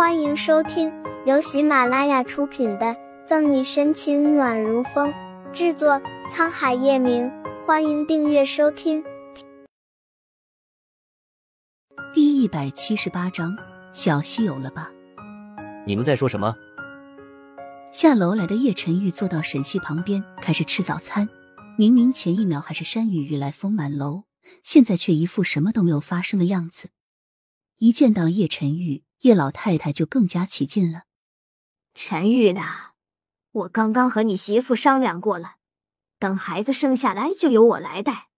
欢迎收听由喜马拉雅出品的《赠你深情暖如风》，制作沧海夜明。欢迎订阅收听。第一百七十八章，小溪有了吧？你们在说什么？下楼来的叶晨玉坐到沈西旁边，开始吃早餐。明明前一秒还是山雨欲来风满楼，现在却一副什么都没有发生的样子。一见到叶晨玉，叶老太太就更加起劲了。陈玉呢？我刚刚和你媳妇商量过了，等孩子生下来就由我来带。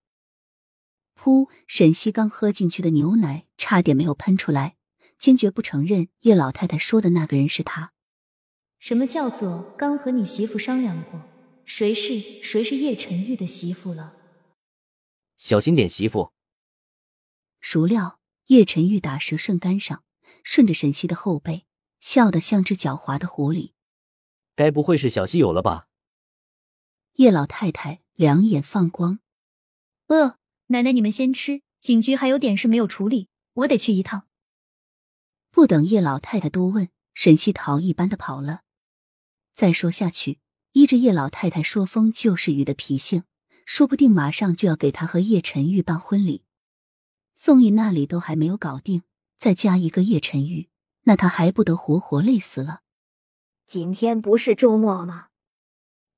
噗！沈西刚喝进去的牛奶差点没有喷出来，坚决不承认叶老太太说的那个人是他。什么叫做刚和你媳妇商量过？谁是谁是叶晨玉的媳妇了？小心点，媳妇。孰料叶晨玉打蛇顺杆上，顺着沈西的后背，笑得像只狡猾的狐狸。该不会是小西有了吧？叶老太太两眼放光。呃，奶奶你们先吃，警局还有点事没有处理，我得去一趟。不等叶老太太多问，沈西逃一般的跑了。再说下去。依着叶老太太说风就是雨的脾性，说不定马上就要给她和叶晨玉办婚礼。宋义那里都还没有搞定，再加一个叶晨玉，那他还不得活活累死了？今天不是周末吗？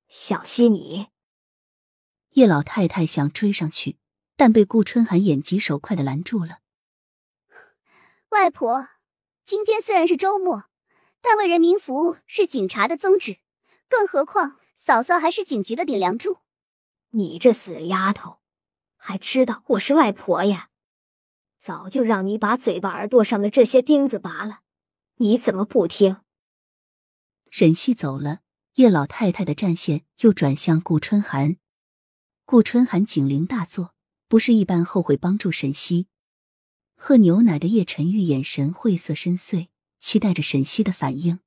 小心，你叶老太太想追上去，但被顾春寒眼疾手快的拦住了。外婆，今天虽然是周末，但为人民服务是警察的宗旨。更何况，嫂嫂还是警局的顶梁柱。你这死丫头，还知道我是外婆呀？早就让你把嘴巴、耳朵上的这些钉子拔了，你怎么不听？沈西走了，叶老太太的战线又转向顾春寒。顾春寒警铃大作，不是一般后悔帮助沈西。喝牛奶的叶晨玉眼神晦涩深邃，期待着沈西的反应。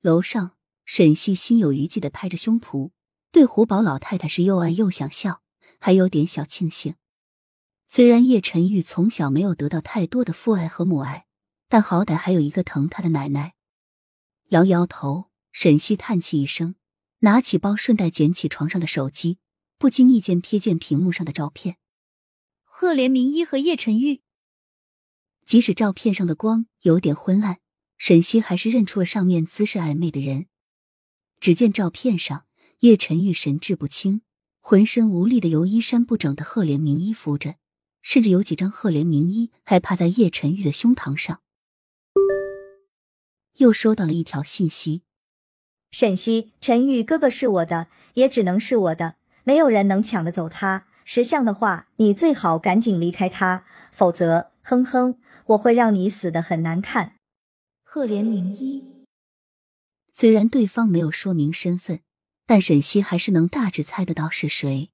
楼上。沈西心有余悸的拍着胸脯，对胡宝老太太是又爱又想笑，还有点小庆幸。虽然叶晨玉从小没有得到太多的父爱和母爱，但好歹还有一个疼他的奶奶。摇摇头，沈西叹气一声，拿起包，顺带捡起床上的手机，不经意间瞥见屏幕上的照片：赫连明一和叶晨玉。即使照片上的光有点昏暗，沈西还是认出了上面姿势暧昧的人。只见照片上，叶晨玉神志不清，浑身无力的由衣衫不整的赫连明一扶着，甚至有几张赫连明一还趴在叶晨玉的胸膛上。又收到了一条信息：沈西，陈玉哥哥是我的，也只能是我的，没有人能抢得走他。识相的话，你最好赶紧离开他，否则，哼哼，我会让你死的很难看。赫连明一。虽然对方没有说明身份，但沈西还是能大致猜得到是谁。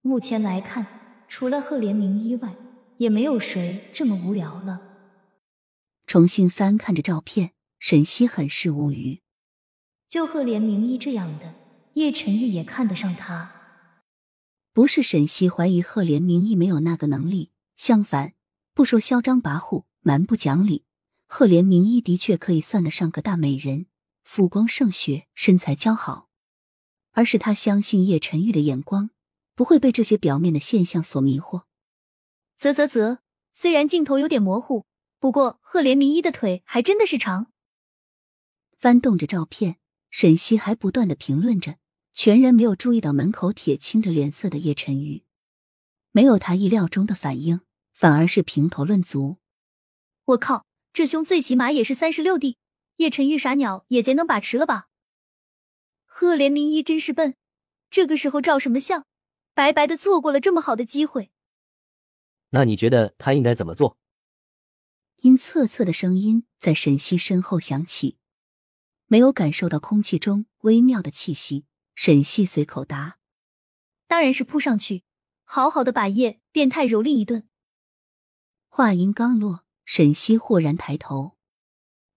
目前来看，除了赫连明一外，也没有谁这么无聊了。重新翻看着照片，沈西很是无语。就赫连明一这样的，叶晨玉也看得上他。不是沈西怀疑赫连明一没有那个能力，相反，不说嚣张跋扈、蛮不讲理，赫连明一的确可以算得上个大美人。富光胜雪，身材姣好，而是他相信叶晨玉的眼光不会被这些表面的现象所迷惑。啧啧啧，虽然镜头有点模糊，不过赫连明一的腿还真的是长。翻动着照片，沈西还不断的评论着，全然没有注意到门口铁青着脸色的叶晨玉。没有他意料中的反应，反而是评头论足。我靠，这胸最起码也是三十六 D。叶晨玉傻鸟也节能把持了吧？赫连明一真是笨，这个时候照什么相？白白的错过了这么好的机会。那你觉得他应该怎么做？阴恻恻的声音在沈西身后响起，没有感受到空气中微妙的气息。沈西随口答：“当然是扑上去，好好的把叶变态蹂躏一顿。”话音刚落，沈西豁然抬头：“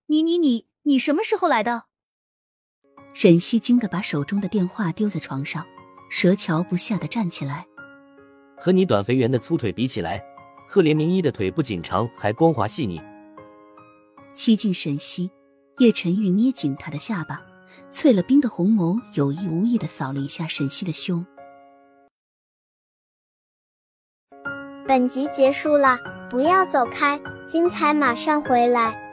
你你你！”你什么时候来的？沈西惊得把手中的电话丢在床上，蛇桥不下的站起来。和你短肥圆的粗腿比起来，赫连明一的腿不仅长，还光滑细腻。欺近沈西，叶晨玉捏紧他的下巴，淬了冰的红眸有意无意的扫了一下沈西的胸。本集结束了，不要走开，精彩马上回来。